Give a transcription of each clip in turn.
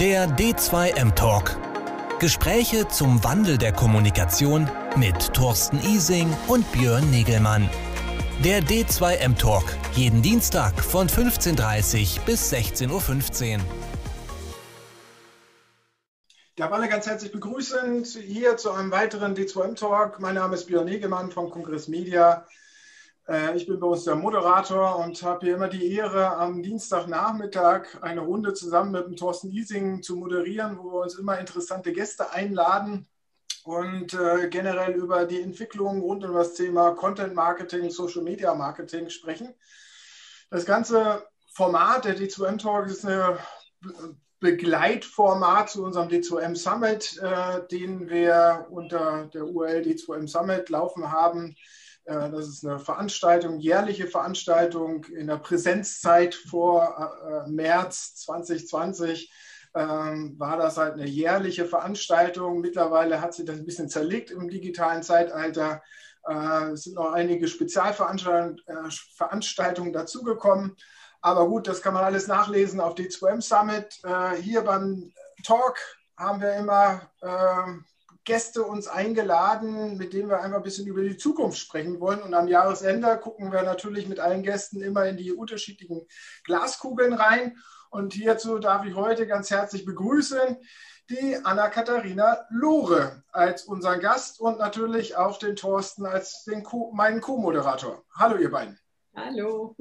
Der D2M Talk. Gespräche zum Wandel der Kommunikation mit Thorsten Ising und Björn Negelmann. Der D2M Talk. Jeden Dienstag von 15.30 Uhr bis 16.15 Uhr. Ich darf alle ganz herzlich begrüßen hier zu einem weiteren D2M Talk. Mein Name ist Björn Negemann vom Kongress Media. Äh, ich bin bei uns der Moderator und habe hier immer die Ehre, am Dienstagnachmittag eine Runde zusammen mit dem Thorsten Ising zu moderieren, wo wir uns immer interessante Gäste einladen und äh, generell über die Entwicklung rund um das Thema Content Marketing, Social Media Marketing sprechen. Das ganze Format der D2M Talk ist ein Begleitformat zu unserem D2M Summit, äh, den wir unter der URL D2M Summit laufen haben. Äh, das ist eine Veranstaltung, jährliche Veranstaltung in der Präsenzzeit vor äh, März 2020 ähm, war das halt eine jährliche Veranstaltung. Mittlerweile hat sich das ein bisschen zerlegt im digitalen Zeitalter. Äh, es sind noch einige Spezialveranstaltungen dazugekommen. Aber gut, das kann man alles nachlesen auf D2M Summit. Hier beim Talk haben wir immer ähm, Gäste uns eingeladen, mit denen wir einfach ein bisschen über die Zukunft sprechen wollen. Und am Jahresende gucken wir natürlich mit allen Gästen immer in die unterschiedlichen Glaskugeln rein. Und hierzu darf ich heute ganz herzlich begrüßen die Anna-Katharina Lohre als unseren Gast und natürlich auch den Thorsten als den Co meinen Co-Moderator. Hallo, ihr beiden. Hallo.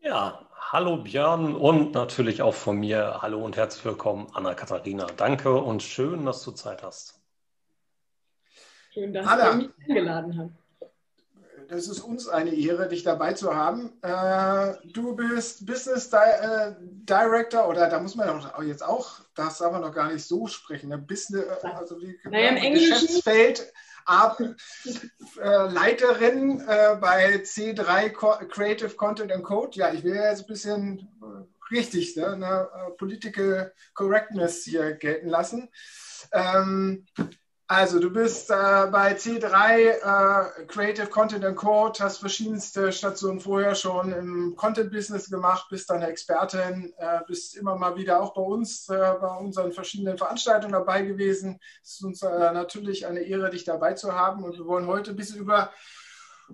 Ja, hallo Björn und natürlich auch von mir hallo und herzlich willkommen, Anna-Katharina. Danke und schön, dass du Zeit hast. Schön, dass Anna, du mich eingeladen hast. Das ist uns eine Ehre, dich dabei zu haben. Äh, du bist Business äh, Director oder da muss man doch jetzt auch, das darf man noch gar nicht so sprechen, ne? Business, also wie, naja, im Geschäftsfeld. Leiterin äh, bei C3 Creative Content and Code. Ja, ich will jetzt ein bisschen richtig ne, ne, Political Correctness hier gelten lassen. Ähm, also du bist äh, bei C3 äh, Creative Content and Code, hast verschiedenste Stationen vorher schon im Content-Business gemacht, bist dann Expertin, äh, bist immer mal wieder auch bei uns, äh, bei unseren verschiedenen Veranstaltungen dabei gewesen. Es ist uns äh, natürlich eine Ehre, dich dabei zu haben und wir wollen heute ein bisschen über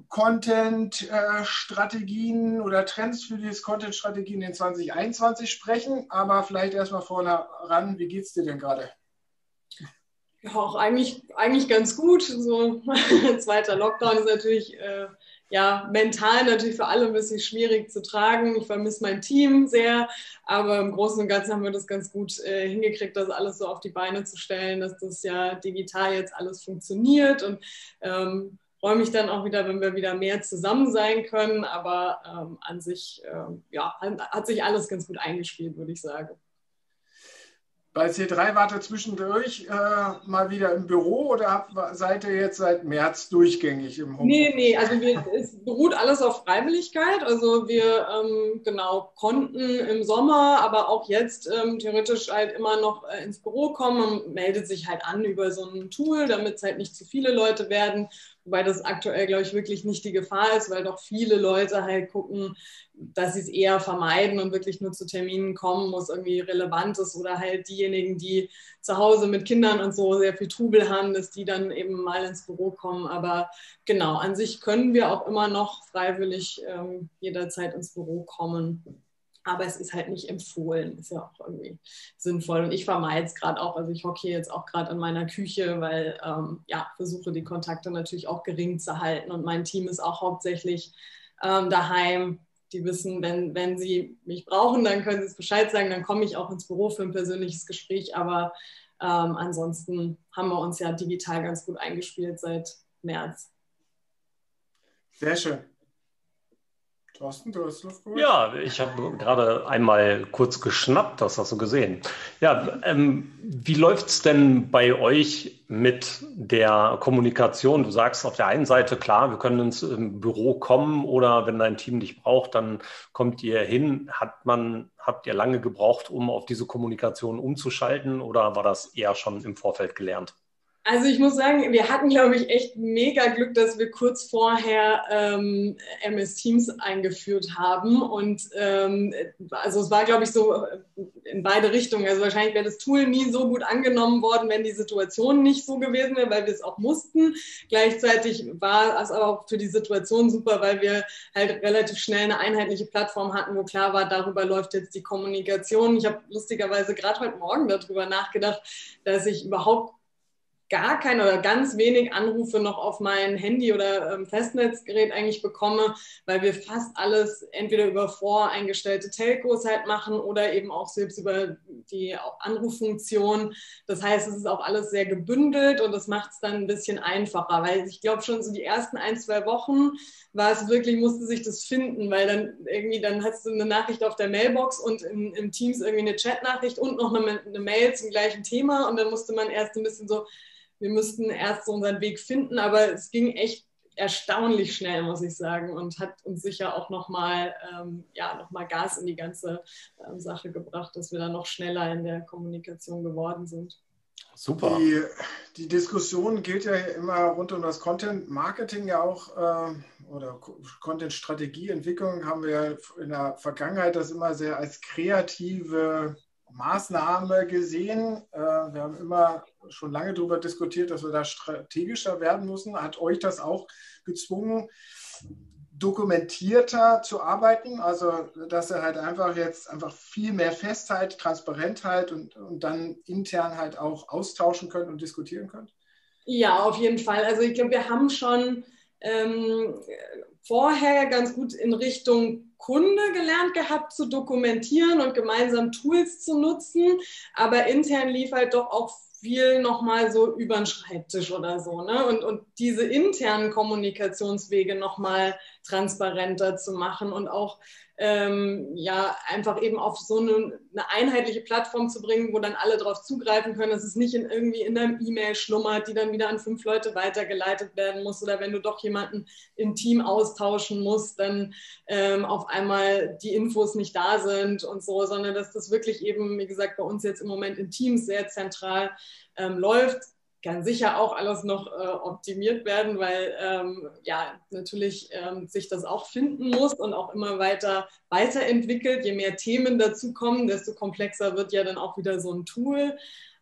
Content-Strategien oder Trends für diese Content-Strategien in 2021 sprechen. Aber vielleicht erstmal vorne ran, wie geht es dir denn gerade? Ja, auch eigentlich, eigentlich ganz gut. So zweiter Lockdown ist natürlich äh, ja, mental natürlich für alle ein bisschen schwierig zu tragen. Ich vermisse mein Team sehr, aber im Großen und Ganzen haben wir das ganz gut äh, hingekriegt, das alles so auf die Beine zu stellen, dass das ja digital jetzt alles funktioniert und ähm, freue mich dann auch wieder, wenn wir wieder mehr zusammen sein können. Aber ähm, an sich ähm, ja, hat sich alles ganz gut eingespielt, würde ich sagen. Bei C3 wart ihr zwischendurch äh, mal wieder im Büro oder habt, seid ihr jetzt seit März durchgängig im Homeoffice? Nee, nee, also wir, es beruht alles auf Freiwilligkeit. Also wir ähm, genau konnten im Sommer, aber auch jetzt ähm, theoretisch halt immer noch äh, ins Büro kommen. Man meldet sich halt an über so ein Tool, damit es halt nicht zu viele Leute werden. Wobei das aktuell, glaube ich, wirklich nicht die Gefahr ist, weil doch viele Leute halt gucken, dass sie es eher vermeiden und wirklich nur zu Terminen kommen, wo es irgendwie relevant ist oder halt diejenigen, die zu Hause mit Kindern und so sehr viel Trubel haben, dass die dann eben mal ins Büro kommen. Aber genau, an sich können wir auch immer noch freiwillig ähm, jederzeit ins Büro kommen aber es ist halt nicht empfohlen. Ist ja auch irgendwie sinnvoll. Und ich vermeide es gerade auch. Also ich hocke jetzt auch gerade in meiner Küche, weil ähm, ja, versuche die Kontakte natürlich auch gering zu halten. Und mein Team ist auch hauptsächlich ähm, daheim. Die wissen, wenn, wenn sie mich brauchen, dann können sie es Bescheid sagen. Dann komme ich auch ins Büro für ein persönliches Gespräch. Aber ähm, ansonsten haben wir uns ja digital ganz gut eingespielt seit März. Sehr schön. Du hast Luft geholt? Ja, ich habe gerade einmal kurz geschnappt, das hast du gesehen. Ja, ähm, wie läuft es denn bei euch mit der Kommunikation? Du sagst auf der einen Seite, klar, wir können ins Büro kommen oder wenn dein Team dich braucht, dann kommt ihr hin. Hat man, habt ihr lange gebraucht, um auf diese Kommunikation umzuschalten oder war das eher schon im Vorfeld gelernt? Also ich muss sagen, wir hatten, glaube ich, echt mega Glück, dass wir kurz vorher ähm, MS Teams eingeführt haben. Und ähm, also es war, glaube ich, so in beide Richtungen. Also wahrscheinlich wäre das Tool nie so gut angenommen worden, wenn die Situation nicht so gewesen wäre, weil wir es auch mussten. Gleichzeitig war es aber auch für die Situation super, weil wir halt relativ schnell eine einheitliche Plattform hatten, wo klar war, darüber läuft jetzt die Kommunikation. Ich habe lustigerweise gerade heute Morgen darüber nachgedacht, dass ich überhaupt gar keine oder ganz wenig Anrufe noch auf mein Handy oder ähm, Festnetzgerät eigentlich bekomme, weil wir fast alles entweder über voreingestellte Telcos halt machen oder eben auch selbst über die Anruffunktion. Das heißt, es ist auch alles sehr gebündelt und das macht es dann ein bisschen einfacher, weil ich glaube schon so die ersten ein, zwei Wochen war es wirklich, musste sich das finden, weil dann irgendwie, dann hast du eine Nachricht auf der Mailbox und in, im Teams irgendwie eine Chatnachricht und noch eine, eine Mail zum gleichen Thema und dann musste man erst ein bisschen so wir müssten erst so unseren Weg finden, aber es ging echt erstaunlich schnell, muss ich sagen, und hat uns sicher auch nochmal ähm, ja, noch Gas in die ganze ähm, Sache gebracht, dass wir da noch schneller in der Kommunikation geworden sind. Super. Die, die Diskussion geht ja immer rund um das Content Marketing ja auch äh, oder Content Strategie Entwicklung haben wir in der Vergangenheit das immer sehr als kreative Maßnahme gesehen. Äh, wir haben immer schon lange darüber diskutiert, dass wir da strategischer werden müssen. Hat euch das auch gezwungen, dokumentierter zu arbeiten? Also, dass ihr halt einfach jetzt einfach viel mehr Festheit, Transparentheit und, und dann intern halt auch austauschen könnt und diskutieren könnt? Ja, auf jeden Fall. Also, ich glaube, wir haben schon ähm, vorher ganz gut in Richtung Kunde gelernt gehabt zu dokumentieren und gemeinsam Tools zu nutzen, aber intern lief halt doch auch viel nochmal so über den Schreibtisch oder so. Ne? Und, und diese internen Kommunikationswege nochmal transparenter zu machen und auch ähm, ja, einfach eben auf so eine, eine, einheitliche Plattform zu bringen, wo dann alle darauf zugreifen können, dass es nicht in irgendwie in einem E-Mail schlummert, die dann wieder an fünf Leute weitergeleitet werden muss oder wenn du doch jemanden im Team austauschen musst, dann ähm, auf einmal die Infos nicht da sind und so, sondern dass das wirklich eben, wie gesagt, bei uns jetzt im Moment in Teams sehr zentral ähm, läuft kann sicher auch alles noch äh, optimiert werden, weil ähm, ja natürlich ähm, sich das auch finden muss und auch immer weiter weiterentwickelt. Je mehr Themen dazu kommen, desto komplexer wird ja dann auch wieder so ein Tool.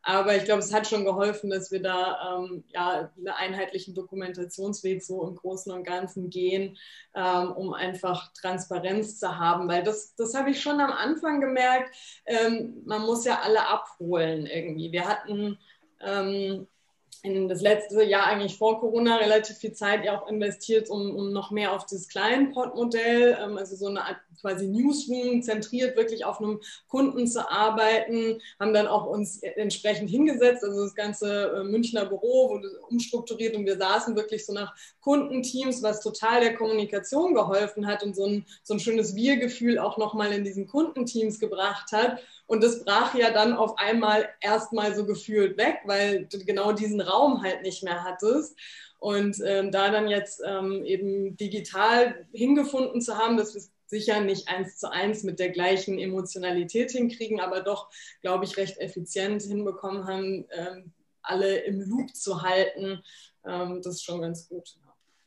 Aber ich glaube, es hat schon geholfen, dass wir da ähm, ja, einen einheitlichen Dokumentationsweg so im Großen und Ganzen gehen, ähm, um einfach Transparenz zu haben. Weil das, das habe ich schon am Anfang gemerkt, ähm, man muss ja alle abholen irgendwie. Wir hatten ähm, in das letzte Jahr eigentlich vor Corona relativ viel Zeit ja auch investiert, um, um noch mehr auf dieses Kleinpod-Modell, ähm, also so eine Art quasi Newsroom zentriert, wirklich auf einem Kunden zu arbeiten, haben dann auch uns entsprechend hingesetzt, also das ganze äh, Münchner Büro wurde umstrukturiert und wir saßen wirklich so nach Kundenteams, was total der Kommunikation geholfen hat und so ein, so ein schönes Wir-Gefühl auch nochmal in diesen Kundenteams gebracht hat. Und das brach ja dann auf einmal erstmal so gefühlt weg, weil du genau diesen Raum halt nicht mehr hattest. Und ähm, da dann jetzt ähm, eben digital hingefunden zu haben, dass wir sicher nicht eins zu eins mit der gleichen Emotionalität hinkriegen, aber doch, glaube ich, recht effizient hinbekommen haben, ähm, alle im Loop zu halten. Ähm, das ist schon ganz gut.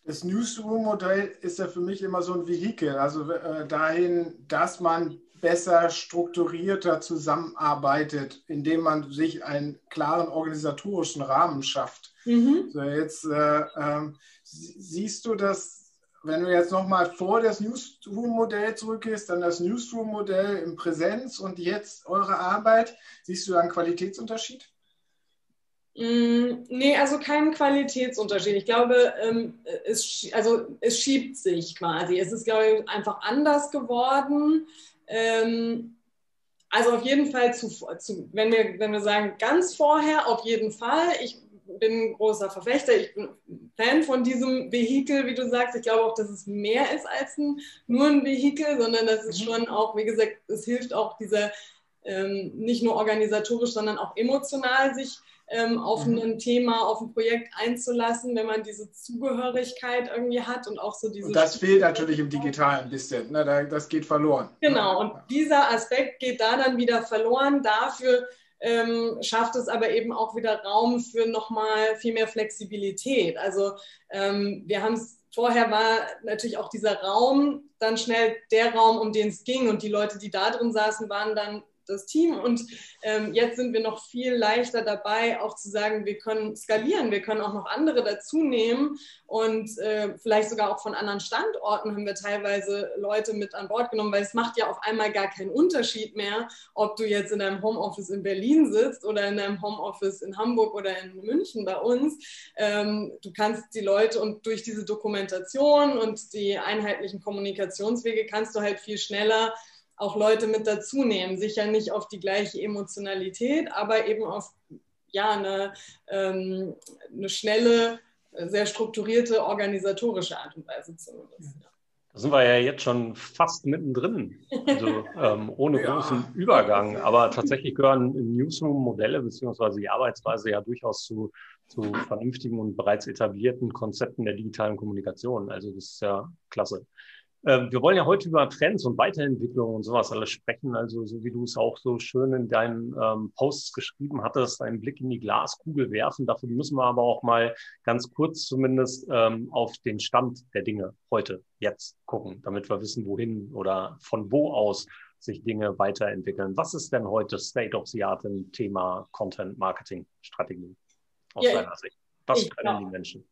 Das Newsroom-Modell ist ja für mich immer so ein Vehikel, also äh, dahin, dass man besser strukturierter zusammenarbeitet, indem man sich einen klaren organisatorischen Rahmen schafft. Mhm. So jetzt äh, äh, siehst du das, wenn du jetzt nochmal vor das Newsroom-Modell zurückgehst, dann das Newsroom-Modell in Präsenz und jetzt eure Arbeit, siehst du einen Qualitätsunterschied? Mm, nee, also keinen Qualitätsunterschied. Ich glaube, ähm, es, also es schiebt sich quasi. Es ist, glaube ich, einfach anders geworden. Ähm, also auf jeden Fall, zu, zu, wenn, wir, wenn wir sagen, ganz vorher, auf jeden Fall. Ich bin großer Verfechter, ich bin Fan von diesem Vehikel, wie du sagst. Ich glaube auch, dass es mehr ist als ein, nur ein Vehikel, sondern dass es mhm. schon auch, wie gesagt, es hilft auch dieser ähm, nicht nur organisatorisch, sondern auch emotional sich ähm, auf mhm. ein Thema, auf ein Projekt einzulassen, wenn man diese Zugehörigkeit irgendwie hat und auch so diese. Und das fehlt natürlich im Digitalen ein bisschen, ne? das geht verloren. Genau, und dieser Aspekt geht da dann wieder verloren. Dafür ähm, schafft es aber eben auch wieder Raum für nochmal viel mehr Flexibilität. Also ähm, wir haben es vorher war natürlich auch dieser Raum dann schnell der Raum, um den es ging. Und die Leute, die da drin saßen, waren dann das Team. Und ähm, jetzt sind wir noch viel leichter dabei, auch zu sagen, wir können skalieren, wir können auch noch andere dazu nehmen und äh, vielleicht sogar auch von anderen Standorten haben wir teilweise Leute mit an Bord genommen, weil es macht ja auf einmal gar keinen Unterschied mehr, ob du jetzt in deinem Homeoffice in Berlin sitzt oder in deinem Homeoffice in Hamburg oder in München bei uns. Ähm, du kannst die Leute und durch diese Dokumentation und die einheitlichen Kommunikationswege kannst du halt viel schneller auch Leute mit dazu nehmen. Sicher nicht auf die gleiche Emotionalität, aber eben auf ja, eine, ähm, eine schnelle, sehr strukturierte organisatorische Art und Weise zumindest. Ja. Da sind wir ja jetzt schon fast mittendrin, also ähm, ohne ja. großen Übergang. Aber tatsächlich gehören Newsroom-Modelle bzw. die Arbeitsweise ja durchaus zu, zu vernünftigen und bereits etablierten Konzepten der digitalen Kommunikation. Also das ist ja klasse. Ähm, wir wollen ja heute über Trends und Weiterentwicklung und sowas alles sprechen. Also so wie du es auch so schön in deinen ähm, Posts geschrieben hattest, einen Blick in die Glaskugel werfen. Dafür müssen wir aber auch mal ganz kurz zumindest ähm, auf den Stand der Dinge heute, jetzt gucken, damit wir wissen, wohin oder von wo aus sich Dinge weiterentwickeln. Was ist denn heute State of the Art im Thema Content Marketing Strategie aus ja, deiner Sicht? Was können die Menschen?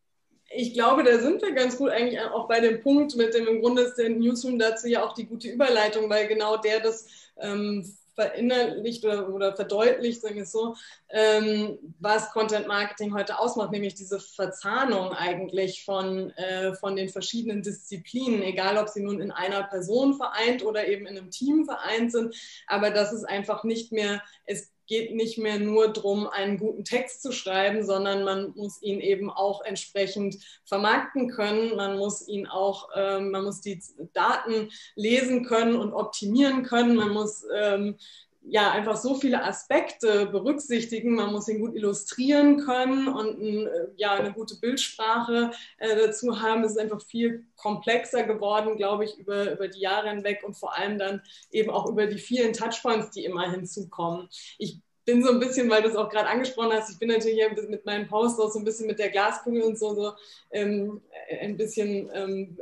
Ich glaube, da sind wir ganz gut eigentlich auch bei dem Punkt, mit dem im Grunde ist der Newsroom dazu ja auch die gute Überleitung, weil genau der das ähm, verinnerlicht oder, oder, verdeutlicht, sagen wir es so, ähm, was Content Marketing heute ausmacht, nämlich diese Verzahnung eigentlich von, äh, von den verschiedenen Disziplinen, egal ob sie nun in einer Person vereint oder eben in einem Team vereint sind, aber das ist einfach nicht mehr, es geht nicht mehr nur darum, einen guten Text zu schreiben, sondern man muss ihn eben auch entsprechend vermarkten können. Man muss ihn auch, ähm, man muss die Daten lesen können und optimieren können. Man muss ähm, ja einfach so viele Aspekte berücksichtigen. Man muss ihn gut illustrieren können und ein, äh, ja, eine gute Bildsprache äh, dazu haben. Es ist einfach viel komplexer geworden, glaube ich, über, über die Jahre hinweg und vor allem dann eben auch über die vielen Touchpoints, die immer hinzukommen. Ich bin so ein bisschen, weil du es auch gerade angesprochen hast, ich bin natürlich mit meinem Post auch so ein bisschen mit der Glaskugel und so, so ähm, ein bisschen ähm,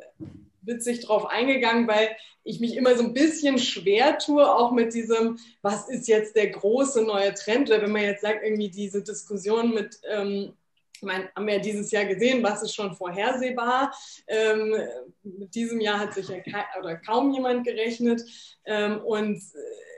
witzig drauf eingegangen, weil ich mich immer so ein bisschen schwer tue, auch mit diesem, was ist jetzt der große neue Trend? Oder wenn man jetzt sagt, irgendwie diese Diskussion mit, ähm, ich meine, haben wir ja dieses Jahr gesehen, was ist schon vorhersehbar. Ähm, mit diesem Jahr hat sich ja kein, oder kaum jemand gerechnet. Ähm, und äh,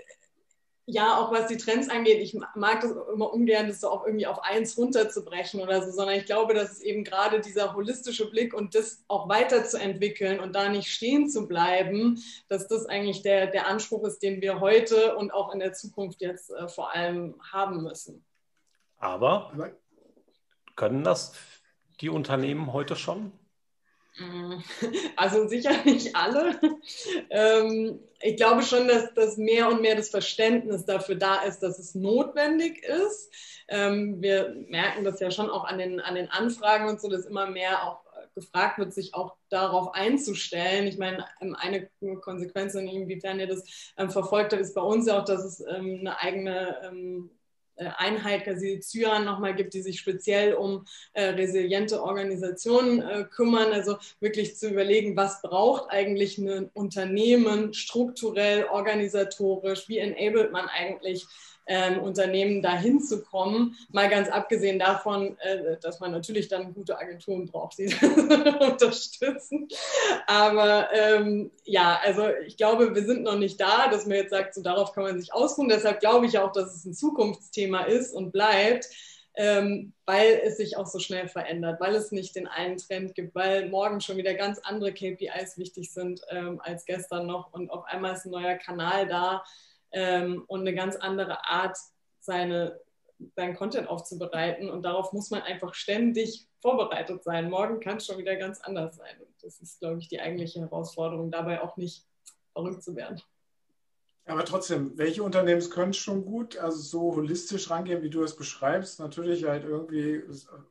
ja, auch was die Trends angeht, ich mag das immer ungern, das so auch irgendwie auf eins runterzubrechen oder so, sondern ich glaube, dass es eben gerade dieser holistische Blick und das auch weiterzuentwickeln und da nicht stehen zu bleiben, dass das eigentlich der, der Anspruch ist, den wir heute und auch in der Zukunft jetzt äh, vor allem haben müssen. Aber können das die Unternehmen heute schon? Mm, also sicher nicht alle. Ähm, ich glaube schon, dass, dass mehr und mehr das Verständnis dafür da ist, dass es notwendig ist. Ähm, wir merken das ja schon auch an den, an den Anfragen und so, dass immer mehr auch gefragt wird, sich auch darauf einzustellen. Ich meine, ähm, eine Konsequenz, inwiefern ihr das verfolgt hat, ist bei uns ja auch, dass es eine eigene Einheit, quasi Cyan nochmal gibt, die sich speziell um äh, resiliente Organisationen äh, kümmern. Also wirklich zu überlegen, was braucht eigentlich ein Unternehmen strukturell, organisatorisch, wie enabled man eigentlich ähm, Unternehmen dahin zu kommen. Mal ganz abgesehen davon, äh, dass man natürlich dann gute Agenturen braucht, die unterstützen. Aber ähm, ja, also ich glaube, wir sind noch nicht da, dass man jetzt sagt, so darauf kann man sich ausruhen. Deshalb glaube ich auch, dass es ein Zukunftsthema ist und bleibt. Ähm, weil es sich auch so schnell verändert, weil es nicht den einen Trend gibt, weil morgen schon wieder ganz andere KPIs wichtig sind ähm, als gestern noch und auf einmal ist ein neuer Kanal da, ähm, und eine ganz andere Art, seine, seinen Content aufzubereiten. Und darauf muss man einfach ständig vorbereitet sein. Morgen kann es schon wieder ganz anders sein. Und das ist, glaube ich, die eigentliche Herausforderung, dabei auch nicht verrückt zu werden. Aber trotzdem, welche Unternehmen können schon gut, also so holistisch rangehen, wie du es beschreibst? Natürlich halt irgendwie,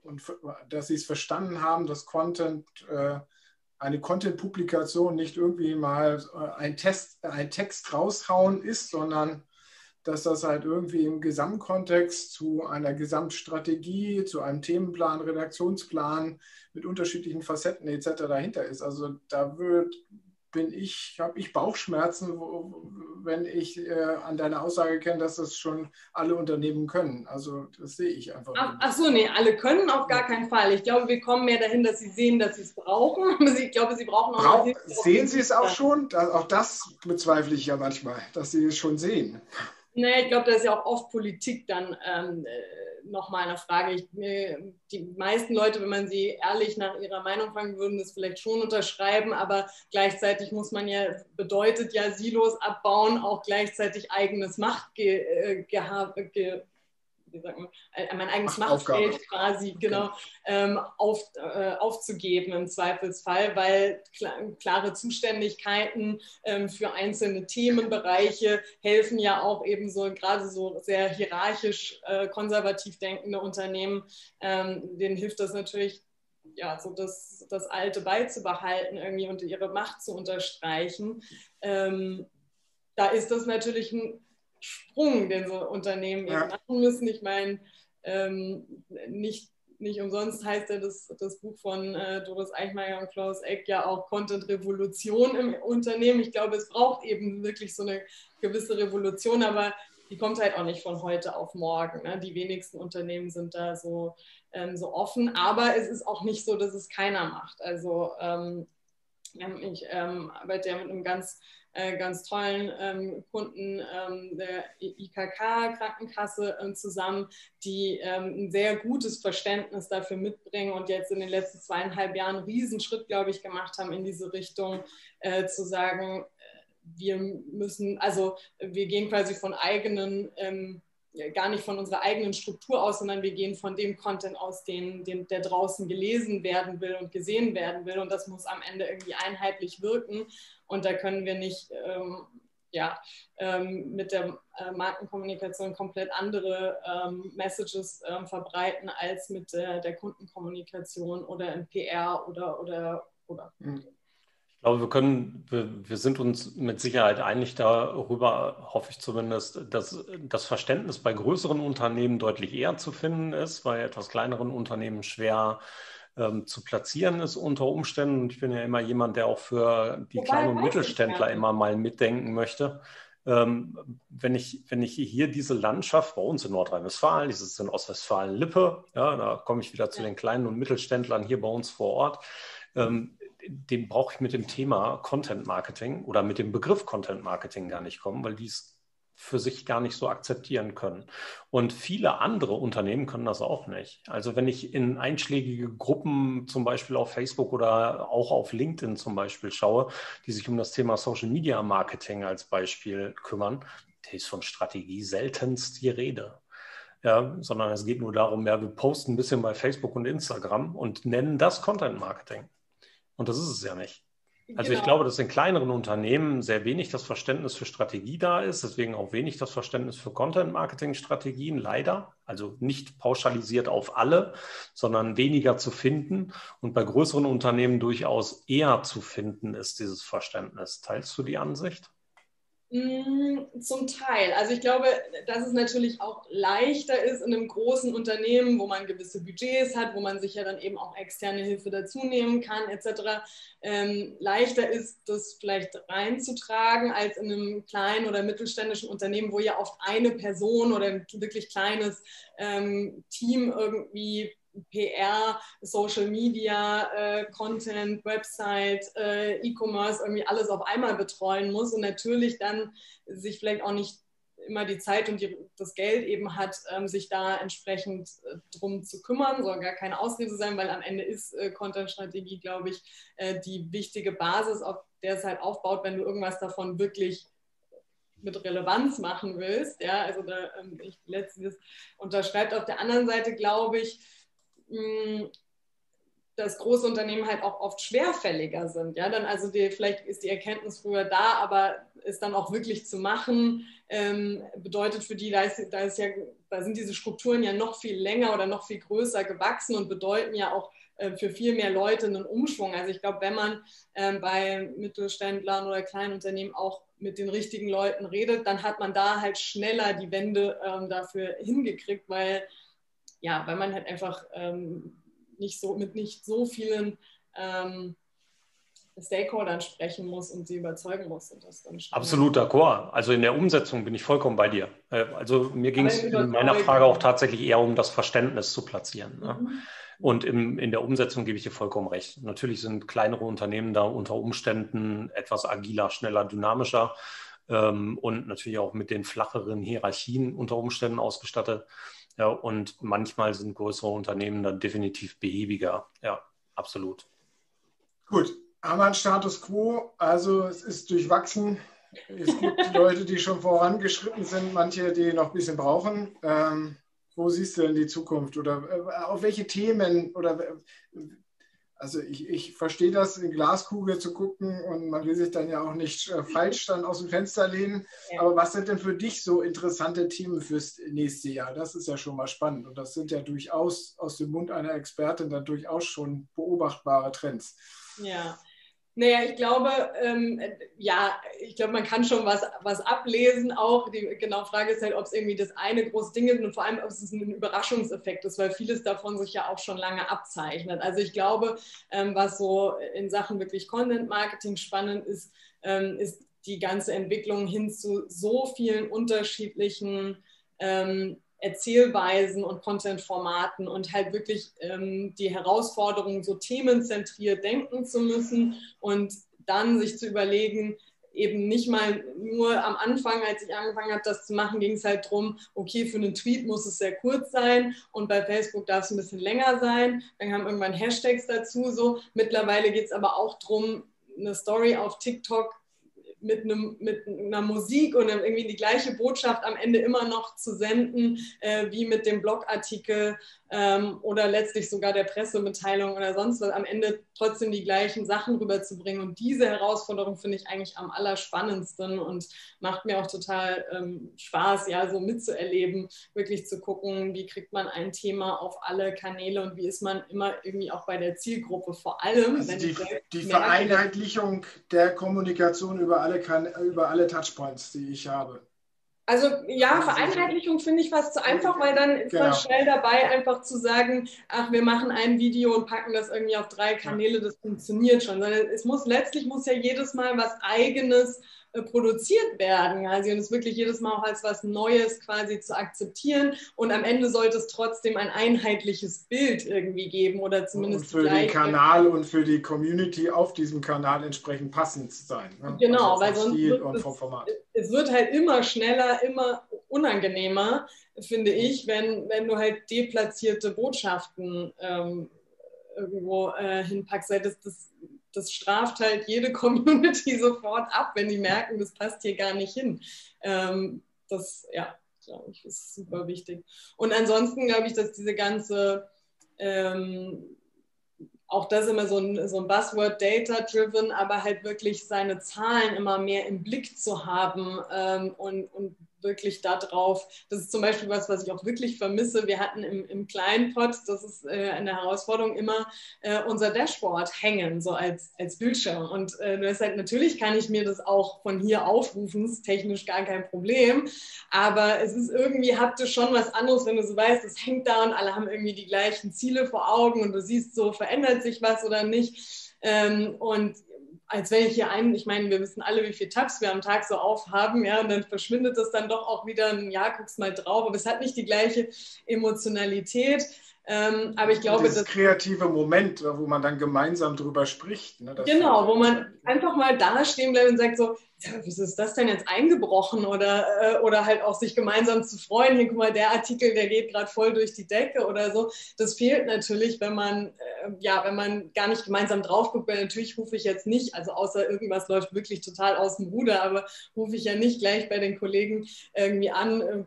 und dass sie es verstanden haben, dass Content äh, eine Content-Publikation nicht irgendwie mal äh, ein, Test, ein Text raushauen ist, sondern dass das halt irgendwie im Gesamtkontext zu einer Gesamtstrategie, zu einem Themenplan, Redaktionsplan mit unterschiedlichen Facetten etc. dahinter ist. Also da wird bin ich, habe ich Bauchschmerzen, wo, wenn ich äh, an deiner Aussage kenne, dass das schon alle Unternehmen können. Also das sehe ich einfach. Ach, ach, so, nee, alle können auf gar keinen Fall. Ich glaube, wir kommen mehr dahin, dass sie sehen, dass sie es brauchen. Ich glaube, sie brauchen auch Brauch, Sehen sie es auch schon? Auch das bezweifle ich ja manchmal, dass sie es schon sehen. Nee, ich glaube, da ist ja auch oft Politik dann ähm, äh, nochmal eine Frage. Ich, äh, die meisten Leute, wenn man sie ehrlich nach ihrer Meinung fragen würden, das vielleicht schon unterschreiben, aber gleichzeitig muss man ja, bedeutet ja Silos abbauen, auch gleichzeitig eigenes Machtgehabe. Ge, wie sagt man, äh, mein eigenes Machtfeld quasi genau ähm, auf, äh, aufzugeben im Zweifelsfall, weil klar, klare Zuständigkeiten ähm, für einzelne Themenbereiche helfen ja auch eben so gerade so sehr hierarchisch äh, konservativ denkende Unternehmen, ähm, denen hilft das natürlich ja, so das, das Alte beizubehalten irgendwie und ihre Macht zu unterstreichen. Ähm, da ist das natürlich ein Sprung, den so Unternehmen ja. machen müssen. Ich meine, ähm, nicht, nicht umsonst heißt ja das, das Buch von äh, Doris Eichmeier und Klaus Eck ja auch Content Revolution im Unternehmen. Ich glaube, es braucht eben wirklich so eine gewisse Revolution, aber die kommt halt auch nicht von heute auf morgen. Ne? Die wenigsten Unternehmen sind da so, ähm, so offen, aber es ist auch nicht so, dass es keiner macht. Also ähm, ich ähm, arbeite ja mit einem ganz äh, ganz tollen ähm, Kunden ähm, der IKK-Krankenkasse ähm, zusammen, die ähm, ein sehr gutes Verständnis dafür mitbringen und jetzt in den letzten zweieinhalb Jahren einen Riesenschritt, glaube ich, gemacht haben in diese Richtung, äh, zu sagen, äh, wir müssen, also wir gehen quasi von eigenen ähm, gar nicht von unserer eigenen Struktur aus, sondern wir gehen von dem Content aus, den, den, der draußen gelesen werden will und gesehen werden will. Und das muss am Ende irgendwie einheitlich wirken. Und da können wir nicht ähm, ja, ähm, mit der äh, Markenkommunikation komplett andere ähm, Messages ähm, verbreiten als mit der, der Kundenkommunikation oder im PR oder oder oder. Mhm. Ich glaube, wir können, wir, wir, sind uns mit Sicherheit einig darüber, hoffe ich zumindest, dass das Verständnis bei größeren Unternehmen deutlich eher zu finden ist, bei etwas kleineren Unternehmen schwer ähm, zu platzieren ist unter Umständen. Und ich bin ja immer jemand, der auch für die kleinen und Mittelständler immer mal mitdenken möchte. Ähm, wenn, ich, wenn ich hier diese Landschaft bei uns in Nordrhein-Westfalen, dieses in Ostwestfalen-Lippe, ja, da komme ich wieder zu den kleinen und Mittelständlern hier bei uns vor Ort, ähm, den brauche ich mit dem Thema Content Marketing oder mit dem Begriff Content Marketing gar nicht kommen, weil die es für sich gar nicht so akzeptieren können. Und viele andere Unternehmen können das auch nicht. Also wenn ich in einschlägige Gruppen, zum Beispiel auf Facebook oder auch auf LinkedIn zum Beispiel schaue, die sich um das Thema Social Media Marketing als Beispiel kümmern, da ist von Strategie seltenst die Rede. Ja, sondern es geht nur darum, ja, wir posten ein bisschen bei Facebook und Instagram und nennen das Content Marketing. Und das ist es ja nicht. Also genau. ich glaube, dass in kleineren Unternehmen sehr wenig das Verständnis für Strategie da ist, deswegen auch wenig das Verständnis für Content-Marketing-Strategien, leider. Also nicht pauschalisiert auf alle, sondern weniger zu finden. Und bei größeren Unternehmen durchaus eher zu finden ist dieses Verständnis. Teilst du die Ansicht? Mm, zum Teil. Also ich glaube, dass es natürlich auch leichter ist in einem großen Unternehmen, wo man gewisse Budgets hat, wo man sich ja dann eben auch externe Hilfe dazu nehmen kann, etc. Ähm, leichter ist, das vielleicht reinzutragen, als in einem kleinen oder mittelständischen Unternehmen, wo ja oft eine Person oder ein wirklich kleines ähm, Team irgendwie PR, Social Media, äh, Content, Website, äh, E-Commerce, irgendwie alles auf einmal betreuen muss und natürlich dann sich vielleicht auch nicht immer die Zeit und die, das Geld eben hat, ähm, sich da entsprechend äh, drum zu kümmern, soll gar keine Ausrede sein, weil am Ende ist äh, Content-Strategie, glaube ich, äh, die wichtige Basis, auf der es halt aufbaut, wenn du irgendwas davon wirklich mit Relevanz machen willst. Ja, also da ähm, ich letztes unterschreibt. Auf der anderen Seite glaube ich, dass große Unternehmen halt auch oft schwerfälliger sind. Ja, dann also die, vielleicht ist die Erkenntnis früher da, aber es dann auch wirklich zu machen, ähm, bedeutet für die, da, ist, da, ist ja, da sind diese Strukturen ja noch viel länger oder noch viel größer gewachsen und bedeuten ja auch äh, für viel mehr Leute einen Umschwung. Also ich glaube, wenn man ähm, bei Mittelständlern oder kleinen Unternehmen auch mit den richtigen Leuten redet, dann hat man da halt schneller die Wende ähm, dafür hingekriegt, weil ja, weil man halt einfach ähm, nicht so mit nicht so vielen ähm, Stakeholdern sprechen muss und sie überzeugen muss. Und das dann Absolut d'accord. Also in der Umsetzung bin ich vollkommen bei dir. Äh, also mir ging es in meiner Frage auch tatsächlich eher um das Verständnis zu platzieren. Ne? Mhm. Und im, in der Umsetzung gebe ich dir vollkommen recht. Natürlich sind kleinere Unternehmen da unter Umständen etwas agiler, schneller, dynamischer ähm, und natürlich auch mit den flacheren Hierarchien unter Umständen ausgestattet. Ja, und manchmal sind größere Unternehmen dann definitiv behäbiger. Ja, absolut. Gut, haben wir einen Status quo, also es ist durchwachsen. Es gibt Leute, die schon vorangeschritten sind, manche, die noch ein bisschen brauchen. Ähm, wo siehst du denn die Zukunft oder äh, auf welche Themen oder also ich, ich verstehe das, in Glaskugel zu gucken und man will sich dann ja auch nicht äh, falsch dann aus dem Fenster lehnen. Ja. Aber was sind denn für dich so interessante Themen fürs nächste Jahr? Das ist ja schon mal spannend und das sind ja durchaus aus dem Mund einer Expertin dann durchaus schon beobachtbare Trends. Ja, naja, ich glaube, ähm, ja, ich glaube, man kann schon was, was ablesen auch. Die genaue Frage ist halt, ob es irgendwie das eine große Ding ist und vor allem, ob es ein Überraschungseffekt ist, weil vieles davon sich ja auch schon lange abzeichnet. Also ich glaube, ähm, was so in Sachen wirklich Content Marketing spannend ist, ähm, ist die ganze Entwicklung hin zu so vielen unterschiedlichen ähm, Erzählweisen und Content-Formaten und halt wirklich ähm, die Herausforderung, so themenzentriert denken zu müssen und dann sich zu überlegen, eben nicht mal nur am Anfang, als ich angefangen habe, das zu machen, ging es halt darum, okay, für einen Tweet muss es sehr kurz sein und bei Facebook darf es ein bisschen länger sein. Dann kamen irgendwann Hashtags dazu. So. Mittlerweile geht es aber auch darum, eine Story auf TikTok mit, einem, mit einer Musik und irgendwie die gleiche Botschaft am Ende immer noch zu senden, äh, wie mit dem Blogartikel ähm, oder letztlich sogar der Pressemitteilung oder sonst was, am Ende trotzdem die gleichen Sachen rüberzubringen. Und diese Herausforderung finde ich eigentlich am allerspannendsten und macht mir auch total ähm, Spaß, ja, so mitzuerleben, wirklich zu gucken, wie kriegt man ein Thema auf alle Kanäle und wie ist man immer irgendwie auch bei der Zielgruppe, vor allem. Also die, die Vereinheitlichung der Kommunikation über alle, über alle Touchpoints, die ich habe. Also ja, Vereinheitlichung finde ich fast zu einfach, weil dann ist genau. man schnell dabei, einfach zu sagen, ach, wir machen ein Video und packen das irgendwie auf drei Kanäle, das funktioniert schon. Sondern es muss letztlich muss ja jedes Mal was eigenes produziert werden. Also und es wirklich jedes Mal auch als was Neues quasi zu akzeptieren. Und am Ende sollte es trotzdem ein einheitliches Bild irgendwie geben oder zumindest. Und für den Kanal und für die Community auf diesem Kanal entsprechend passend sein. Ne? Genau, also weil sonst wird es, es, wird halt immer schneller, immer unangenehmer, finde ich, wenn, wenn du halt deplatzierte Botschaften ähm, irgendwo äh, hinpackst. Das, das das straft halt jede Community sofort ab, wenn die merken, das passt hier gar nicht hin. Ähm, das, ja, glaube ich, ist super wichtig. Und ansonsten glaube ich, dass diese ganze, ähm, auch das immer so ein, so ein Buzzword Data-driven, aber halt wirklich seine Zahlen immer mehr im Blick zu haben ähm, und, und wirklich darauf. Das ist zum Beispiel was, was ich auch wirklich vermisse. Wir hatten im, im kleinen Pod, das ist äh, eine Herausforderung, immer äh, unser Dashboard hängen, so als, als Bildschirm. Und äh, deshalb natürlich kann ich mir das auch von hier aufrufen, ist technisch gar kein Problem. Aber es ist irgendwie, haptisch schon was anderes, wenn du so weißt, es hängt da und alle haben irgendwie die gleichen Ziele vor Augen und du siehst so, verändert sich was oder nicht. Ähm, und als wenn ich hier einen, ich meine, wir wissen alle, wie viele Tabs wir am Tag so aufhaben, ja, und dann verschwindet das dann doch auch wieder ein Jahr, guckst mal drauf, aber es hat nicht die gleiche Emotionalität. Ähm, aber ich glaube, das kreative Moment, wo man dann gemeinsam drüber spricht. Ne, genau, wo man einfach mal da stehen bleibt und sagt so, ja, wieso ist das denn jetzt eingebrochen? Oder, äh, oder halt auch sich gemeinsam zu freuen, hier guck mal, der Artikel, der geht gerade voll durch die Decke oder so. Das fehlt natürlich, wenn man, äh, ja, wenn man gar nicht gemeinsam drauf guckt, weil natürlich rufe ich jetzt nicht, also außer irgendwas läuft wirklich total aus dem Ruder, aber rufe ich ja nicht gleich bei den Kollegen irgendwie an, äh,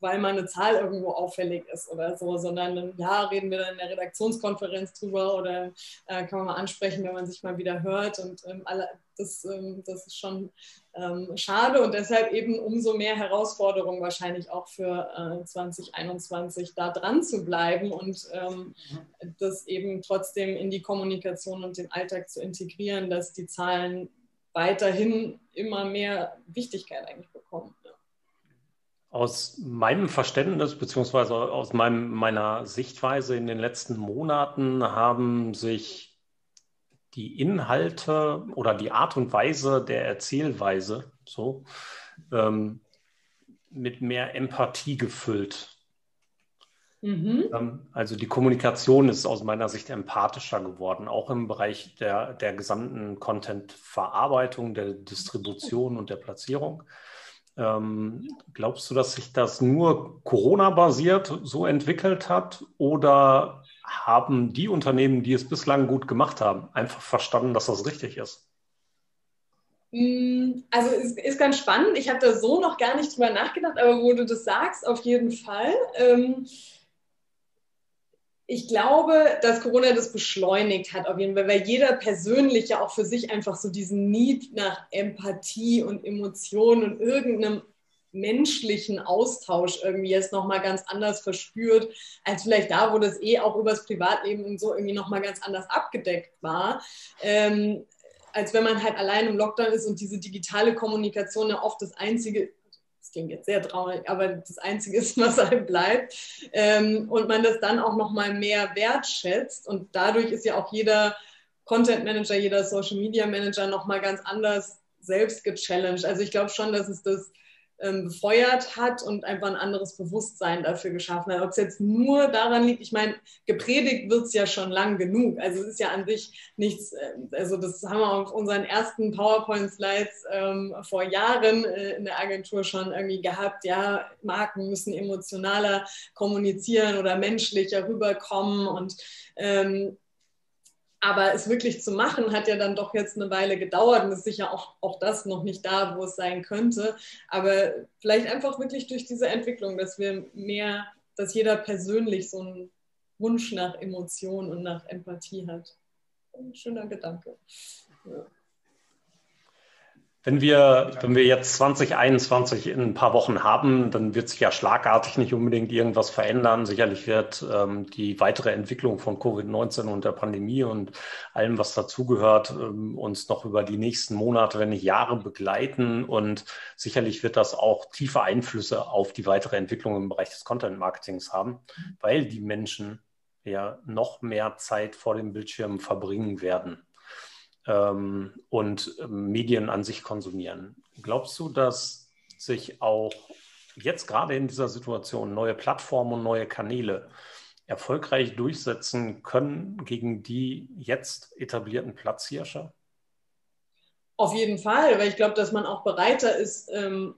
weil mal eine Zahl irgendwo auffällig ist oder so, sondern ja, reden wir dann in der Redaktionskonferenz drüber oder äh, kann man mal ansprechen, wenn man sich mal wieder hört. Und ähm, alle, das, ähm, das ist schon ähm, schade und deshalb eben umso mehr Herausforderung wahrscheinlich auch für äh, 2021 da dran zu bleiben und ähm, das eben trotzdem in die Kommunikation und den Alltag zu integrieren, dass die Zahlen weiterhin immer mehr Wichtigkeit eigentlich bekommen. Aus meinem Verständnis beziehungsweise aus meinem, meiner Sichtweise in den letzten Monaten haben sich die Inhalte oder die Art und Weise der Erzählweise so ähm, mit mehr Empathie gefüllt. Mhm. Ähm, also die Kommunikation ist aus meiner Sicht empathischer geworden, auch im Bereich der, der gesamten Content-Verarbeitung, der Distribution und der Platzierung. Ähm, glaubst du, dass sich das nur Corona-basiert so entwickelt hat oder haben die Unternehmen, die es bislang gut gemacht haben, einfach verstanden, dass das richtig ist? Mm, also es ist ganz spannend. Ich habe da so noch gar nicht drüber nachgedacht, aber wo du das sagst, auf jeden Fall. Ähm, ich glaube, dass Corona das beschleunigt hat, auf jeden Fall, weil jeder persönlich ja auch für sich einfach so diesen Need nach Empathie und Emotionen und irgendeinem menschlichen Austausch irgendwie jetzt nochmal ganz anders verspürt, als vielleicht da, wo das eh auch übers Privatleben und so irgendwie nochmal ganz anders abgedeckt war. Ähm, als wenn man halt allein im Lockdown ist und diese digitale Kommunikation ja oft das einzige das klingt jetzt sehr traurig, aber das Einzige ist, was einem bleibt. Ähm, und man das dann auch nochmal mehr wertschätzt. Und dadurch ist ja auch jeder Content Manager, jeder Social Media Manager nochmal ganz anders selbst gechallenged. Also ich glaube schon, dass es das ähm, befeuert hat und einfach ein anderes Bewusstsein dafür geschaffen hat. Ob es jetzt nur daran liegt, ich meine, gepredigt wird es ja schon lang genug. Also es ist ja an sich nichts, äh, also das haben wir auf unseren ersten PowerPoint-Slides ähm, vor Jahren äh, in der Agentur schon irgendwie gehabt. Ja, Marken müssen emotionaler kommunizieren oder menschlicher rüberkommen und ähm, aber es wirklich zu machen, hat ja dann doch jetzt eine Weile gedauert und ist sicher auch, auch das noch nicht da, wo es sein könnte. Aber vielleicht einfach wirklich durch diese Entwicklung, dass wir mehr, dass jeder persönlich so einen Wunsch nach Emotion und nach Empathie hat. Ein schöner Gedanke. Ja. Wenn wir, wenn wir jetzt 2021 in ein paar Wochen haben, dann wird sich ja schlagartig nicht unbedingt irgendwas verändern. Sicherlich wird ähm, die weitere Entwicklung von Covid-19 und der Pandemie und allem, was dazugehört, ähm, uns noch über die nächsten Monate, wenn nicht Jahre begleiten. Und sicherlich wird das auch tiefe Einflüsse auf die weitere Entwicklung im Bereich des Content-Marketings haben, weil die Menschen ja noch mehr Zeit vor dem Bildschirm verbringen werden ähm, und ähm, Medien an sich konsumieren. Glaubst du, dass sich auch jetzt gerade in dieser Situation neue Plattformen und neue Kanäle erfolgreich durchsetzen können gegen die jetzt etablierten Platzhirsche? Auf jeden Fall, weil ich glaube, dass man auch bereiter ist, ähm,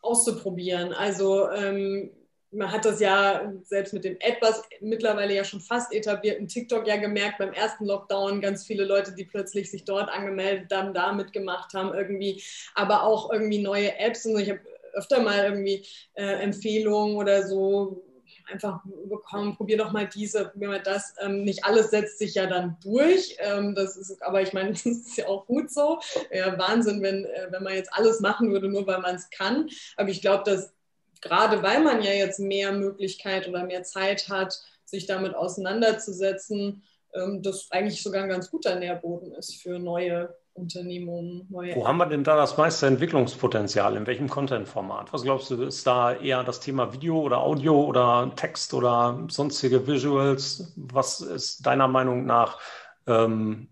auszuprobieren. Also ähm, man hat das ja selbst mit dem etwas mittlerweile ja schon fast etablierten TikTok ja gemerkt, beim ersten Lockdown ganz viele Leute, die plötzlich sich dort angemeldet haben, da mitgemacht haben irgendwie, aber auch irgendwie neue Apps und ich habe öfter mal irgendwie äh, Empfehlungen oder so einfach bekommen, probier doch mal diese, probier mal das. Ähm, nicht alles setzt sich ja dann durch, ähm, das ist, aber ich meine, das ist ja auch gut so. Ja, Wahnsinn, wenn, äh, wenn man jetzt alles machen würde, nur weil man es kann. Aber ich glaube, dass gerade weil man ja jetzt mehr Möglichkeit oder mehr Zeit hat, sich damit auseinanderzusetzen, ähm, das eigentlich sogar ein ganz guter Nährboden ist für neue Unternehmungen. Neue Wo haben wir denn da das meiste Entwicklungspotenzial? In welchem Content-Format? Was glaubst du, ist da eher das Thema Video oder Audio oder Text oder sonstige Visuals? Was ist deiner Meinung nach ähm,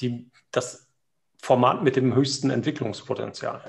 die, das Format mit dem höchsten Entwicklungspotenzial?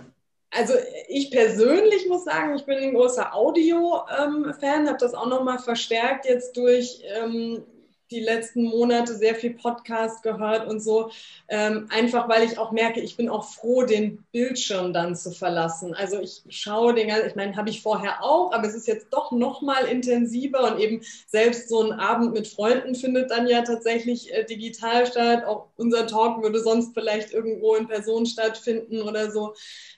Also ich persönlich muss sagen, ich bin ein großer Audio-Fan, ähm, habe das auch nochmal verstärkt jetzt durch ähm, die letzten Monate sehr viel Podcast gehört und so, ähm, einfach weil ich auch merke, ich bin auch froh, den Bildschirm dann zu verlassen. Also ich schaue den ganzen, ich meine, habe ich vorher auch, aber es ist jetzt doch noch mal intensiver und eben selbst so ein Abend mit Freunden findet dann ja tatsächlich äh, digital statt. Auch unser Talk würde sonst vielleicht irgendwo in Person stattfinden oder so.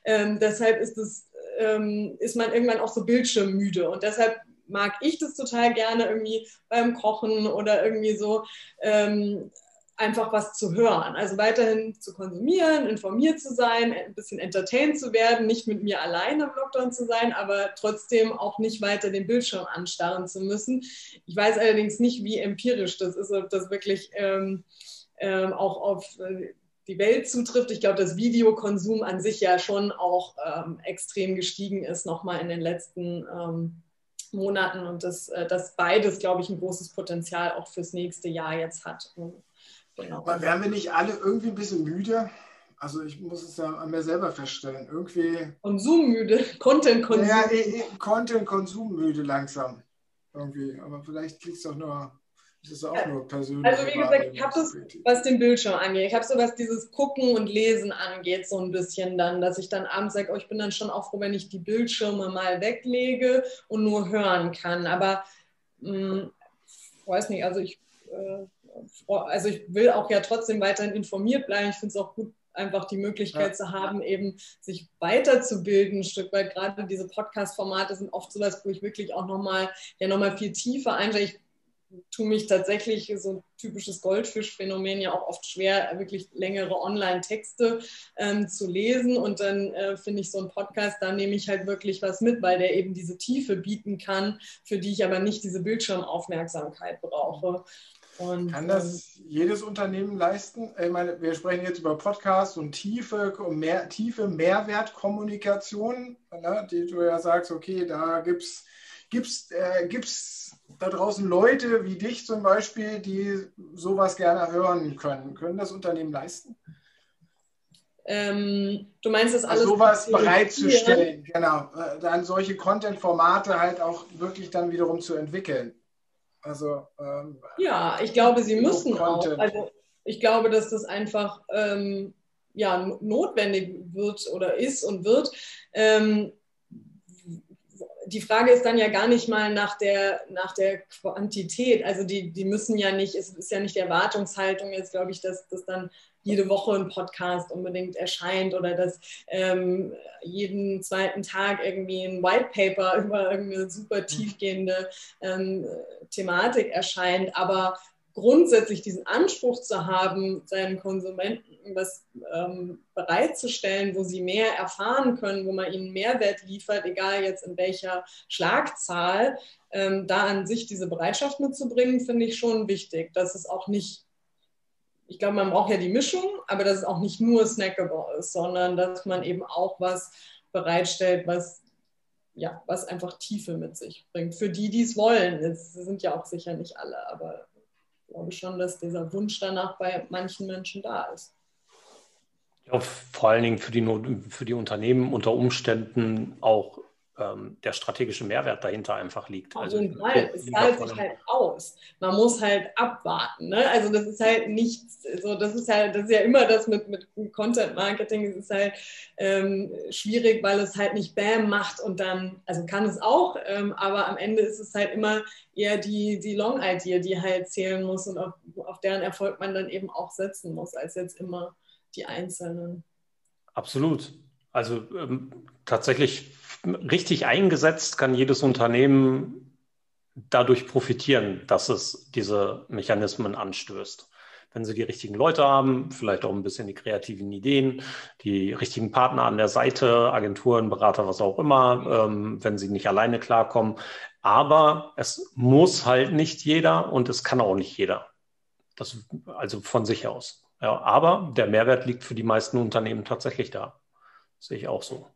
Ähm, deshalb ist es ähm, ist man irgendwann auch so bildschirmmüde. Und deshalb mag ich das total gerne irgendwie beim Kochen oder irgendwie so. Ähm, einfach was zu hören. Also weiterhin zu konsumieren, informiert zu sein, ein bisschen entertained zu werden, nicht mit mir alleine im Lockdown zu sein, aber trotzdem auch nicht weiter den Bildschirm anstarren zu müssen. Ich weiß allerdings nicht, wie empirisch das ist, ob das wirklich ähm, ähm, auch auf äh, die Welt zutrifft. Ich glaube, dass Videokonsum an sich ja schon auch ähm, extrem gestiegen ist, nochmal in den letzten ähm, Monaten und dass, äh, dass beides, glaube ich, ein großes Potenzial auch fürs nächste Jahr jetzt hat. Genau. Aber wären wir nicht alle irgendwie ein bisschen müde? Also ich muss es ja an mir selber feststellen. Irgendwie. Konsummüde, Content-Konsum. Ja, Content-Konsummüde langsam. Irgendwie. Aber vielleicht liegt es auch nur. Das ist auch ja. nur persönlich. Also wie gesagt, ich habe das, was den Bildschirm angeht. Ich habe so, was dieses Gucken und Lesen angeht, so ein bisschen dann, dass ich dann abends sage, oh, ich bin dann schon auch froh, wenn ich die Bildschirme mal weglege und nur hören kann. Aber mh, hm, weiß nicht, also ich äh, also ich will auch ja trotzdem weiterhin informiert bleiben. Ich finde es auch gut, einfach die Möglichkeit ja. zu haben, eben sich weiterzubilden, ein Stück weit. Gerade diese Podcast-Formate sind oft sowas, wo ich wirklich auch nochmal, ja nochmal viel tiefer einsteige. Ich tue mich tatsächlich so ein typisches Goldfischphänomen ja auch oft schwer, wirklich längere Online-Texte ähm, zu lesen. Und dann äh, finde ich so einen Podcast, da nehme ich halt wirklich was mit, weil der eben diese Tiefe bieten kann, für die ich aber nicht diese Bildschirmaufmerksamkeit brauche. Und, Kann das ähm, jedes Unternehmen leisten? Ich meine, wir sprechen jetzt über Podcasts und tiefe, mehr, tiefe Mehrwertkommunikation, ne, die du ja sagst, okay, da gibt es gibt's, äh, gibt's da draußen Leute wie dich zum Beispiel, die sowas gerne hören können. Können das Unternehmen leisten? Ähm, du meinst das alles? Also sowas bereitzustellen, genau. Äh, dann solche Content-Formate halt auch wirklich dann wiederum zu entwickeln. Also, ähm, ja, ich glaube, sie müssen auch. Also, ich glaube, dass das einfach ähm, ja, notwendig wird oder ist und wird. Ähm, die Frage ist dann ja gar nicht mal nach der, nach der Quantität. Also die, die müssen ja nicht, es ist ja nicht die Erwartungshaltung jetzt, glaube ich, dass das dann jede Woche ein Podcast unbedingt erscheint oder dass ähm, jeden zweiten Tag irgendwie ein White Paper über irgendeine super tiefgehende ähm, Thematik erscheint. Aber grundsätzlich diesen Anspruch zu haben, seinen Konsumenten was ähm, bereitzustellen, wo sie mehr erfahren können, wo man ihnen Mehrwert liefert, egal jetzt in welcher Schlagzahl, ähm, da an sich diese Bereitschaft mitzubringen, finde ich schon wichtig, dass es auch nicht ich glaube, man braucht ja die Mischung, aber dass es auch nicht nur snackable ist, sondern dass man eben auch was bereitstellt, was, ja, was einfach Tiefe mit sich bringt. Für die, die es wollen. Es sind ja auch sicher nicht alle, aber ich glaube schon, dass dieser Wunsch danach bei manchen Menschen da ist. Ja, vor allen Dingen für die, für die Unternehmen unter Umständen auch ähm, der strategische Mehrwert dahinter einfach liegt. Auf also, jeden Fall. Es zahlt sich halt aus. Man muss halt abwarten. Ne? Also das ist halt nichts, so das ist halt, das ist ja immer das mit, mit Content Marketing, es ist halt ähm, schwierig, weil es halt nicht Bam macht und dann, also kann es auch, ähm, aber am Ende ist es halt immer eher die, die Long Idea, die halt zählen muss und auf, auf deren Erfolg man dann eben auch setzen muss, als jetzt immer die einzelnen. Absolut. Also ähm, tatsächlich richtig eingesetzt kann jedes Unternehmen dadurch profitieren, dass es diese Mechanismen anstößt. Wenn sie die richtigen Leute haben, vielleicht auch ein bisschen die kreativen Ideen, die richtigen Partner an der Seite, Agenturen, Berater, was auch immer, ähm, wenn sie nicht alleine klarkommen. Aber es muss halt nicht jeder und es kann auch nicht jeder. Das, also von sich aus. Ja, aber der Mehrwert liegt für die meisten Unternehmen tatsächlich da. Sehe ich auch so.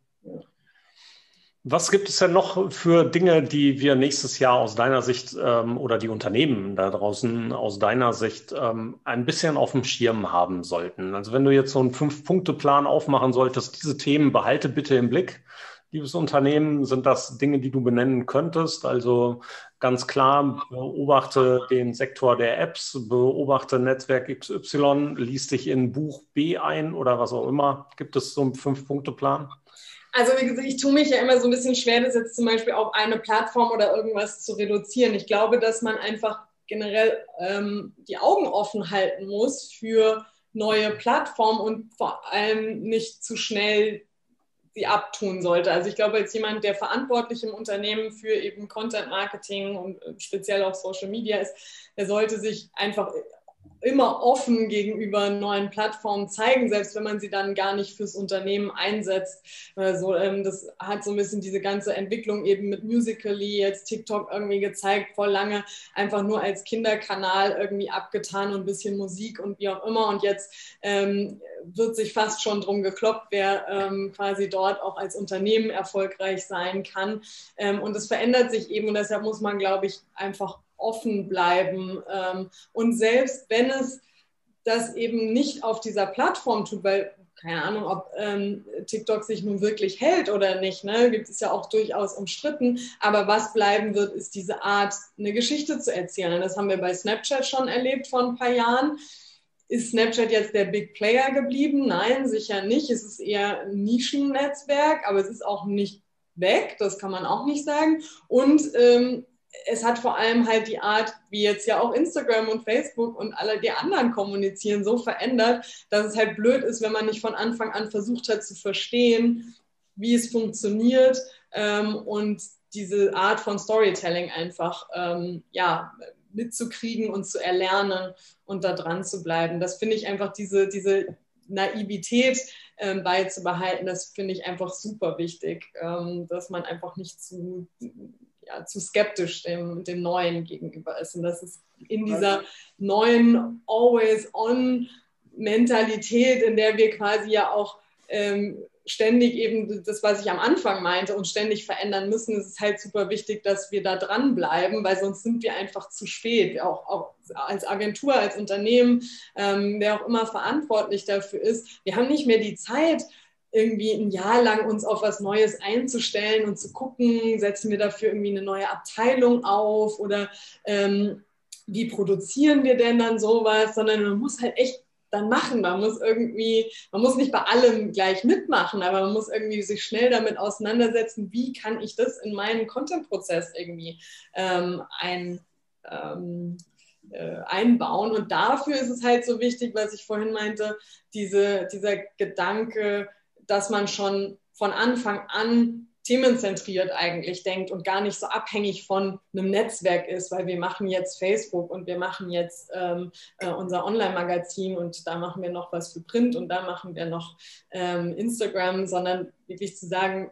Was gibt es denn noch für Dinge, die wir nächstes Jahr aus deiner Sicht ähm, oder die Unternehmen da draußen aus deiner Sicht ähm, ein bisschen auf dem Schirm haben sollten? Also wenn du jetzt so einen Fünf-Punkte-Plan aufmachen solltest, diese Themen behalte bitte im Blick. Liebes Unternehmen, sind das Dinge, die du benennen könntest? Also ganz klar, beobachte den Sektor der Apps, beobachte Netzwerk XY, liest dich in Buch B ein oder was auch immer. Gibt es so einen Fünf-Punkte-Plan? Also wie gesagt, ich tue mich ja immer so ein bisschen schwer, das jetzt zum Beispiel auf eine Plattform oder irgendwas zu reduzieren. Ich glaube, dass man einfach generell ähm, die Augen offen halten muss für neue Plattformen und vor allem nicht zu schnell sie abtun sollte. Also ich glaube, als jemand, der verantwortlich im Unternehmen für eben Content Marketing und äh, speziell auch Social Media ist, der sollte sich einfach immer offen gegenüber neuen Plattformen zeigen, selbst wenn man sie dann gar nicht fürs Unternehmen einsetzt. Also, ähm, das hat so ein bisschen diese ganze Entwicklung eben mit Musically, jetzt TikTok irgendwie gezeigt, vor lange einfach nur als Kinderkanal irgendwie abgetan und ein bisschen Musik und wie auch immer. Und jetzt ähm, wird sich fast schon drum gekloppt, wer ähm, quasi dort auch als Unternehmen erfolgreich sein kann. Ähm, und es verändert sich eben und deshalb muss man, glaube ich, einfach offen bleiben. Ähm, und selbst wenn es das eben nicht auf dieser Plattform tut, weil keine Ahnung, ob ähm, TikTok sich nun wirklich hält oder nicht, ne? gibt es ja auch durchaus umstritten. Aber was bleiben wird, ist diese Art, eine Geschichte zu erzählen. Das haben wir bei Snapchat schon erlebt vor ein paar Jahren. Ist Snapchat jetzt der Big Player geblieben? Nein, sicher nicht. Es ist eher ein Nischennetzwerk, aber es ist auch nicht weg, das kann man auch nicht sagen. Und ähm, es hat vor allem halt die Art, wie jetzt ja auch Instagram und Facebook und alle die anderen kommunizieren, so verändert, dass es halt blöd ist, wenn man nicht von Anfang an versucht hat zu verstehen, wie es funktioniert ähm, und diese Art von Storytelling einfach ähm, ja, mitzukriegen und zu erlernen und da dran zu bleiben. Das finde ich einfach diese, diese Naivität ähm, beizubehalten, das finde ich einfach super wichtig, ähm, dass man einfach nicht zu ja, zu skeptisch dem, dem Neuen gegenüber ist. Und das ist in dieser neuen Always-On-Mentalität, in der wir quasi ja auch ähm, ständig eben das, was ich am Anfang meinte, und ständig verändern müssen, ist es halt super wichtig, dass wir da dranbleiben, weil sonst sind wir einfach zu spät, auch, auch als Agentur, als Unternehmen, ähm, wer auch immer verantwortlich dafür ist. Wir haben nicht mehr die Zeit, irgendwie ein Jahr lang uns auf was Neues einzustellen und zu gucken, setzen wir dafür irgendwie eine neue Abteilung auf oder ähm, wie produzieren wir denn dann sowas, sondern man muss halt echt dann machen. Man muss irgendwie, man muss nicht bei allem gleich mitmachen, aber man muss irgendwie sich schnell damit auseinandersetzen, wie kann ich das in meinen Content-Prozess irgendwie ähm, ein, ähm, äh, einbauen. Und dafür ist es halt so wichtig, was ich vorhin meinte, diese, dieser Gedanke, dass man schon von Anfang an themenzentriert eigentlich denkt und gar nicht so abhängig von einem Netzwerk ist, weil wir machen jetzt Facebook und wir machen jetzt ähm, äh, unser Online-Magazin und da machen wir noch was für Print und da machen wir noch ähm, Instagram, sondern wirklich zu sagen,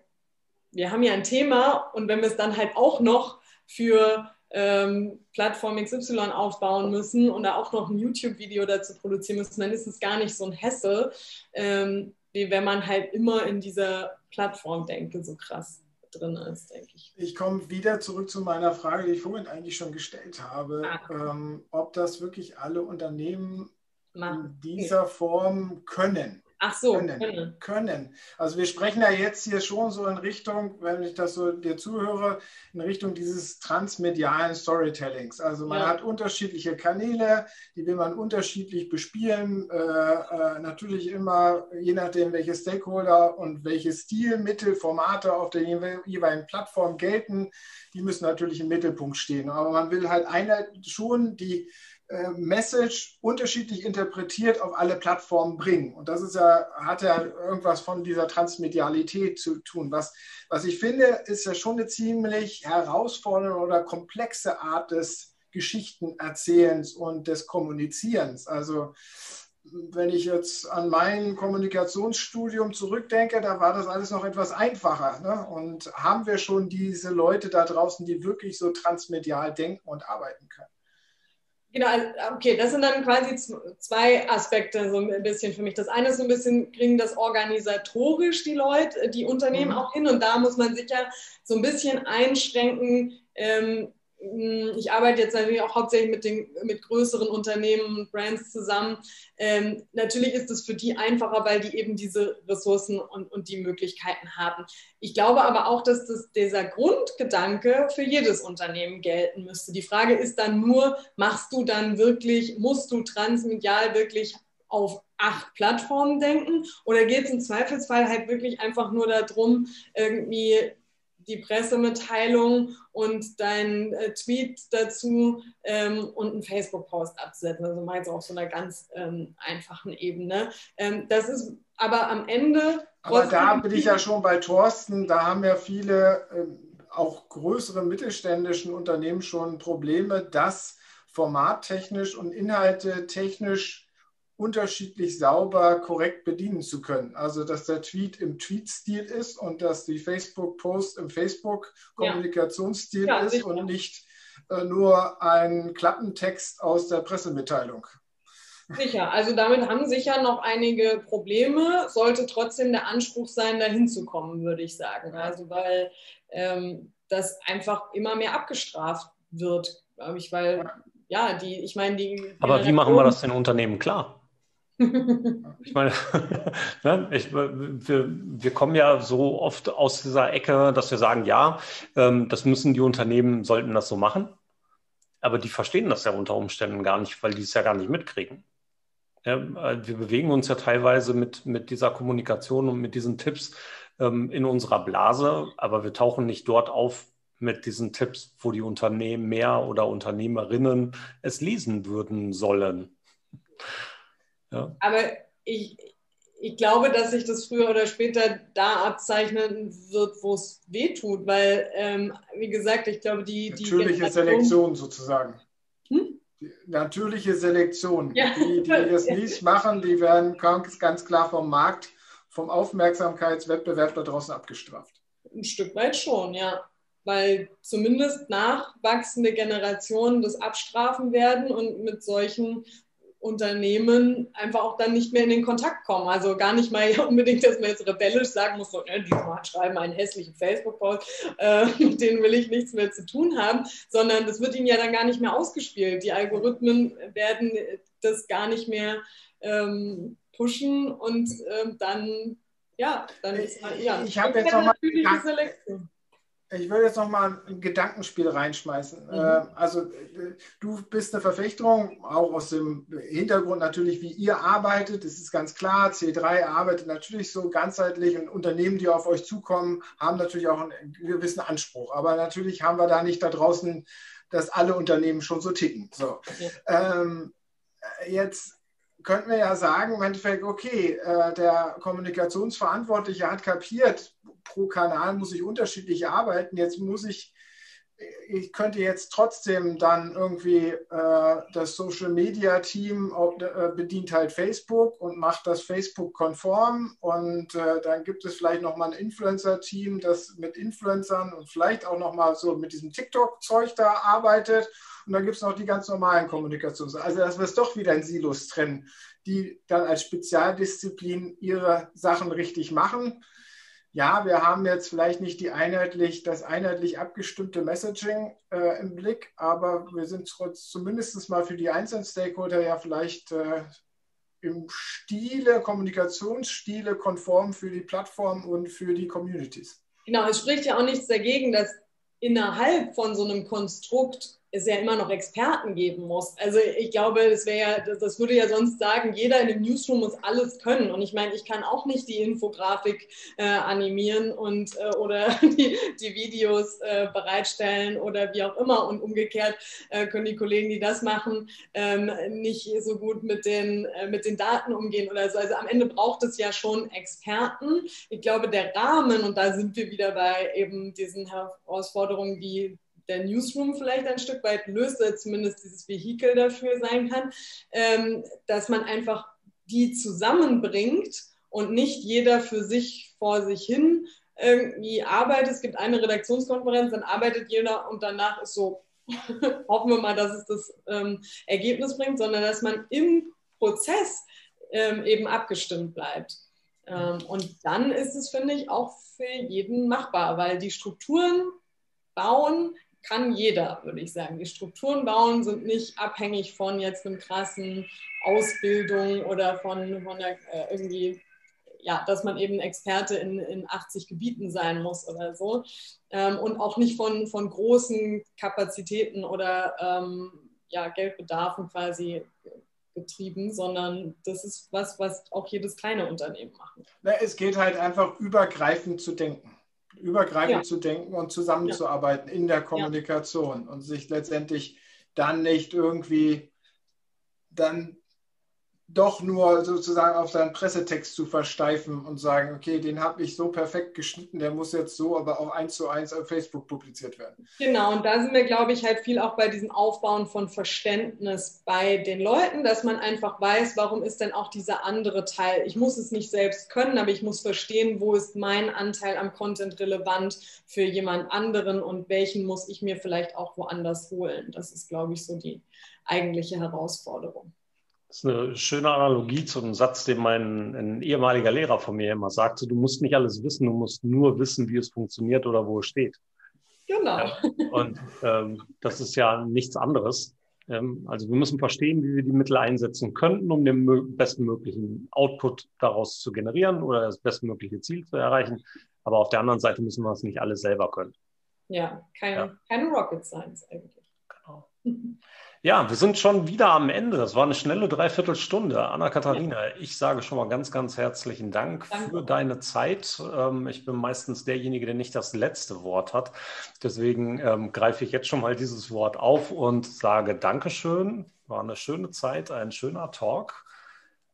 wir haben ja ein Thema und wenn wir es dann halt auch noch für ähm, Plattform XY aufbauen müssen und da auch noch ein YouTube-Video dazu produzieren müssen, dann ist es gar nicht so ein Hesse. Ähm, wie wenn man halt immer in dieser Plattform-Denke so krass drin ist, denke ich. Ich komme wieder zurück zu meiner Frage, die ich vorhin eigentlich schon gestellt habe, ah. ähm, ob das wirklich alle Unternehmen in dieser Form können. Ach so, können, können. können. Also wir sprechen ja jetzt hier schon so in Richtung, wenn ich das so dir zuhöre, in Richtung dieses transmedialen Storytellings. Also man ja. hat unterschiedliche Kanäle, die will man unterschiedlich bespielen. Äh, äh, natürlich immer, je nachdem, welche Stakeholder und welche Stilmittel, Formate auf der jeweiligen Plattform gelten, die müssen natürlich im Mittelpunkt stehen. Aber man will halt eine schon die Message unterschiedlich interpretiert auf alle Plattformen bringen. Und das ist ja, hat ja irgendwas von dieser Transmedialität zu tun. Was, was ich finde, ist ja schon eine ziemlich herausfordernde oder komplexe Art des Geschichtenerzählens und des Kommunizierens. Also wenn ich jetzt an mein Kommunikationsstudium zurückdenke, da war das alles noch etwas einfacher. Ne? Und haben wir schon diese Leute da draußen, die wirklich so transmedial denken und arbeiten können? Genau, also, okay, das sind dann quasi zwei Aspekte so ein bisschen für mich. Das eine ist so ein bisschen, kriegen das organisatorisch die Leute, die Unternehmen mhm. auch hin und da muss man sich ja so ein bisschen einschränken, ähm, hm, ich arbeite jetzt natürlich auch hauptsächlich mit, den, mit größeren Unternehmen und Brands zusammen. Ähm, natürlich ist es für die einfacher, weil die eben diese Ressourcen und, und die Möglichkeiten haben. Ich glaube aber auch, dass das, dieser Grundgedanke für jedes Unternehmen gelten müsste. Die Frage ist dann nur, machst du dann wirklich, musst du transmedial wirklich auf acht Plattformen denken oder geht es im Zweifelsfall halt wirklich einfach nur darum, irgendwie die Pressemitteilung und dein äh, Tweet dazu ähm, und einen Facebook-Post absetzen. Also mal jetzt auf so einer ganz ähm, einfachen Ebene. Ähm, das ist aber am Ende. Aber da bin ich ja schon bei Thorsten, da haben ja viele, ähm, auch größere mittelständischen Unternehmen schon Probleme, das formattechnisch und inhaltetechnisch unterschiedlich sauber, korrekt bedienen zu können. Also, dass der Tweet im Tweet-Stil ist und dass die Facebook-Post im Facebook-Kommunikationsstil ja. ja, ist und nicht äh, nur ein Klappentext aus der Pressemitteilung. Sicher, also damit haben sicher noch einige Probleme, sollte trotzdem der Anspruch sein, dahin zu kommen, würde ich sagen. Also weil ähm, das einfach immer mehr abgestraft wird, glaube ich, weil ja, die, ich meine, die. Aber wie machen wir das den Unternehmen klar? Ich meine, ne, ich, wir, wir, kommen ja so oft aus dieser Ecke, dass wir sagen, ja, ähm, das müssen die Unternehmen, sollten das so machen. Aber die verstehen das ja unter Umständen gar nicht, weil die es ja gar nicht mitkriegen. Ja, äh, wir bewegen uns ja teilweise mit, mit dieser Kommunikation und mit diesen Tipps ähm, in unserer Blase, aber wir tauchen nicht dort auf mit diesen Tipps, wo die Unternehmen mehr oder Unternehmerinnen es lesen würden sollen. Ja. Aber ich, ich glaube, dass sich das früher oder später da abzeichnen wird, wo es weh tut, weil, ähm, wie gesagt, ich glaube, die. Natürliche die Selektion sozusagen. Hm? Die natürliche Selektion. Ja. Die, die das nicht machen, die werden ganz, ganz klar vom Markt, vom Aufmerksamkeitswettbewerb da draußen abgestraft. Ein Stück weit schon, ja. Weil zumindest nachwachsende Generationen das abstrafen werden und mit solchen Unternehmen einfach auch dann nicht mehr in den Kontakt kommen. Also gar nicht mal unbedingt, dass man jetzt rebellisch sagen muss, so, ne, die schreiben einen hässlichen Facebook-Post, äh, mit denen will ich nichts mehr zu tun haben, sondern das wird ihnen ja dann gar nicht mehr ausgespielt. Die Algorithmen werden das gar nicht mehr ähm, pushen und ähm, dann, ja, dann ist halt, ja. Ich habe jetzt nochmal Selektion. Ich würde jetzt noch mal ein Gedankenspiel reinschmeißen. Mhm. Äh, also du bist eine Verfechterung, auch aus dem Hintergrund natürlich, wie ihr arbeitet. Das ist ganz klar. C3 arbeitet natürlich so ganzheitlich und Unternehmen, die auf euch zukommen, haben natürlich auch einen gewissen Anspruch. Aber natürlich haben wir da nicht da draußen, dass alle Unternehmen schon so ticken. So. Ja. Ähm, jetzt könnten wir ja sagen, im Endeffekt, okay, äh, der Kommunikationsverantwortliche hat kapiert, pro Kanal muss ich unterschiedlich arbeiten. Jetzt muss ich, ich könnte jetzt trotzdem dann irgendwie äh, das Social Media Team äh, bedient halt Facebook und macht das Facebook konform und äh, dann gibt es vielleicht noch mal ein Influencer Team, das mit Influencern und vielleicht auch noch mal so mit diesem TikTok Zeug da arbeitet und dann gibt es noch die ganz normalen Kommunikations. Also dass wir es doch wieder in Silos trennen, die dann als Spezialdisziplin ihre Sachen richtig machen ja, wir haben jetzt vielleicht nicht die einheitlich, das einheitlich abgestimmte Messaging äh, im Blick, aber wir sind zumindest mal für die einzelnen Stakeholder ja vielleicht äh, im Stile, Kommunikationsstile konform für die Plattform und für die Communities. Genau, es spricht ja auch nichts dagegen, dass innerhalb von so einem Konstrukt es ja immer noch Experten geben muss. Also ich glaube, das wäre ja, das, würde ja sonst sagen, jeder in dem Newsroom muss alles können. Und ich meine, ich kann auch nicht die Infografik äh, animieren und äh, oder die, die Videos äh, bereitstellen oder wie auch immer. Und umgekehrt äh, können die Kollegen, die das machen, ähm, nicht so gut mit den, äh, mit den Daten umgehen oder so. Also am Ende braucht es ja schon Experten. Ich glaube, der Rahmen, und da sind wir wieder bei eben diesen Herausforderungen, die der Newsroom vielleicht ein Stück weit löst, oder zumindest dieses Vehikel dafür sein kann, ähm, dass man einfach die zusammenbringt und nicht jeder für sich vor sich hin irgendwie arbeitet. Es gibt eine Redaktionskonferenz, dann arbeitet jeder und danach ist so, hoffen wir mal, dass es das ähm, Ergebnis bringt, sondern dass man im Prozess ähm, eben abgestimmt bleibt. Ähm, und dann ist es, finde ich, auch für jeden machbar, weil die Strukturen bauen kann jeder, würde ich sagen. Die Strukturen bauen sind nicht abhängig von jetzt einem krassen Ausbildung oder von, von der, äh, irgendwie, ja, dass man eben Experte in, in 80 Gebieten sein muss oder so. Ähm, und auch nicht von, von großen Kapazitäten oder ähm, ja, Geldbedarfen quasi getrieben, sondern das ist was, was auch jedes kleine Unternehmen macht. Na, es geht halt einfach übergreifend zu denken übergreifend ja. zu denken und zusammenzuarbeiten ja. in der Kommunikation und sich letztendlich dann nicht irgendwie dann doch nur sozusagen auf seinen Pressetext zu versteifen und sagen, okay, den habe ich so perfekt geschnitten, der muss jetzt so aber auch eins zu eins auf Facebook publiziert werden. Genau, und da sind wir, glaube ich, halt viel auch bei diesem Aufbauen von Verständnis bei den Leuten, dass man einfach weiß, warum ist denn auch dieser andere Teil. Ich muss es nicht selbst können, aber ich muss verstehen, wo ist mein Anteil am Content relevant für jemand anderen und welchen muss ich mir vielleicht auch woanders holen. Das ist, glaube ich, so die eigentliche Herausforderung. Das ist eine schöne Analogie zu einem Satz, den mein ein ehemaliger Lehrer von mir immer sagte. Du musst nicht alles wissen, du musst nur wissen, wie es funktioniert oder wo es steht. Genau. Ja, und ähm, das ist ja nichts anderes. Ähm, also wir müssen verstehen, wie wir die Mittel einsetzen könnten, um den bestmöglichen Output daraus zu generieren oder das bestmögliche Ziel zu erreichen. Aber auf der anderen Seite müssen wir es nicht alles selber können. Ja, kein, ja. keine Rocket Science eigentlich. Genau. Ja, wir sind schon wieder am Ende. Das war eine schnelle Dreiviertelstunde. Anna-Katharina, ja. ich sage schon mal ganz, ganz herzlichen Dank Danke. für deine Zeit. Ähm, ich bin meistens derjenige, der nicht das letzte Wort hat. Deswegen ähm, greife ich jetzt schon mal dieses Wort auf und sage Dankeschön. War eine schöne Zeit, ein schöner Talk.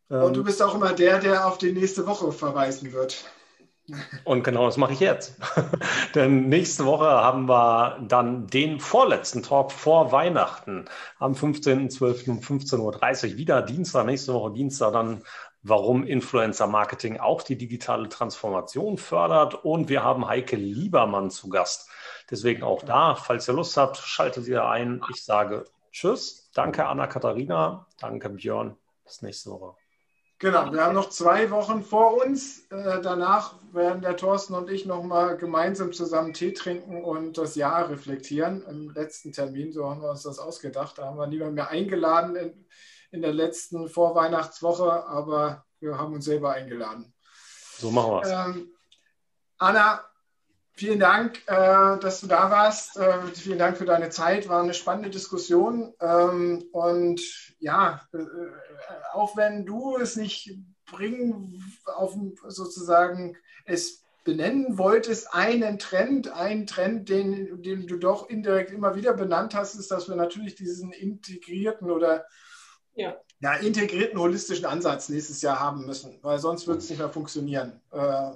Und du ähm, bist auch immer der, der auf die nächste Woche verweisen wird. Und genau das mache ich jetzt. Denn nächste Woche haben wir dann den vorletzten Talk vor Weihnachten am 15.12. um 15.30 Uhr. Wieder Dienstag, nächste Woche Dienstag dann, warum Influencer Marketing auch die digitale Transformation fördert. Und wir haben Heike Liebermann zu Gast. Deswegen auch da, falls ihr Lust habt, schaltet ihr ein. Ich sage Tschüss. Danke, Anna-Katharina. Danke, Björn. Bis nächste Woche. Genau, wir haben noch zwei Wochen vor uns. Äh, danach werden der Thorsten und ich nochmal gemeinsam zusammen Tee trinken und das Jahr reflektieren. Im letzten Termin, so haben wir uns das ausgedacht. Da haben wir niemand mehr eingeladen in, in der letzten Vorweihnachtswoche, aber wir haben uns selber eingeladen. So machen wir es. Ähm, Anna, vielen Dank, äh, dass du da warst. Äh, vielen Dank für deine Zeit. War eine spannende Diskussion. Ähm, und ja, äh, auch wenn du es nicht bringen, auf sozusagen es benennen wolltest, einen Trend, einen Trend, den, den du doch indirekt immer wieder benannt hast, ist, dass wir natürlich diesen integrierten oder ja. Ja, integrierten holistischen Ansatz nächstes Jahr haben müssen, weil sonst wird es nicht mehr funktionieren. Äh,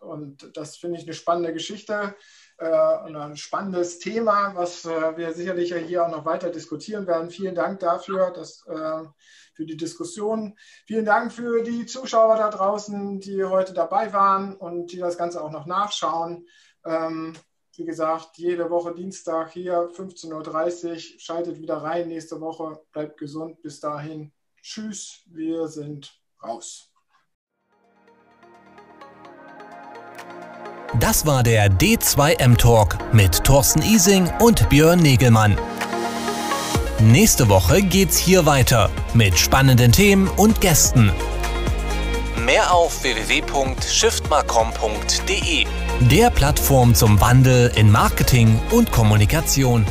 und das finde ich eine spannende Geschichte und ein spannendes Thema, was wir sicherlich hier auch noch weiter diskutieren werden. Vielen Dank dafür, dass für die Diskussion. Vielen Dank für die Zuschauer da draußen, die heute dabei waren und die das Ganze auch noch nachschauen. Wie gesagt, jede Woche Dienstag hier 15.30 Uhr. Schaltet wieder rein nächste Woche. Bleibt gesund. Bis dahin. Tschüss. Wir sind raus. Das war der D2M Talk mit Thorsten Ising und Björn Negelmann. Nächste Woche geht's hier weiter mit spannenden Themen und Gästen. Mehr auf www.shiftmarcom.de, der Plattform zum Wandel in Marketing und Kommunikation.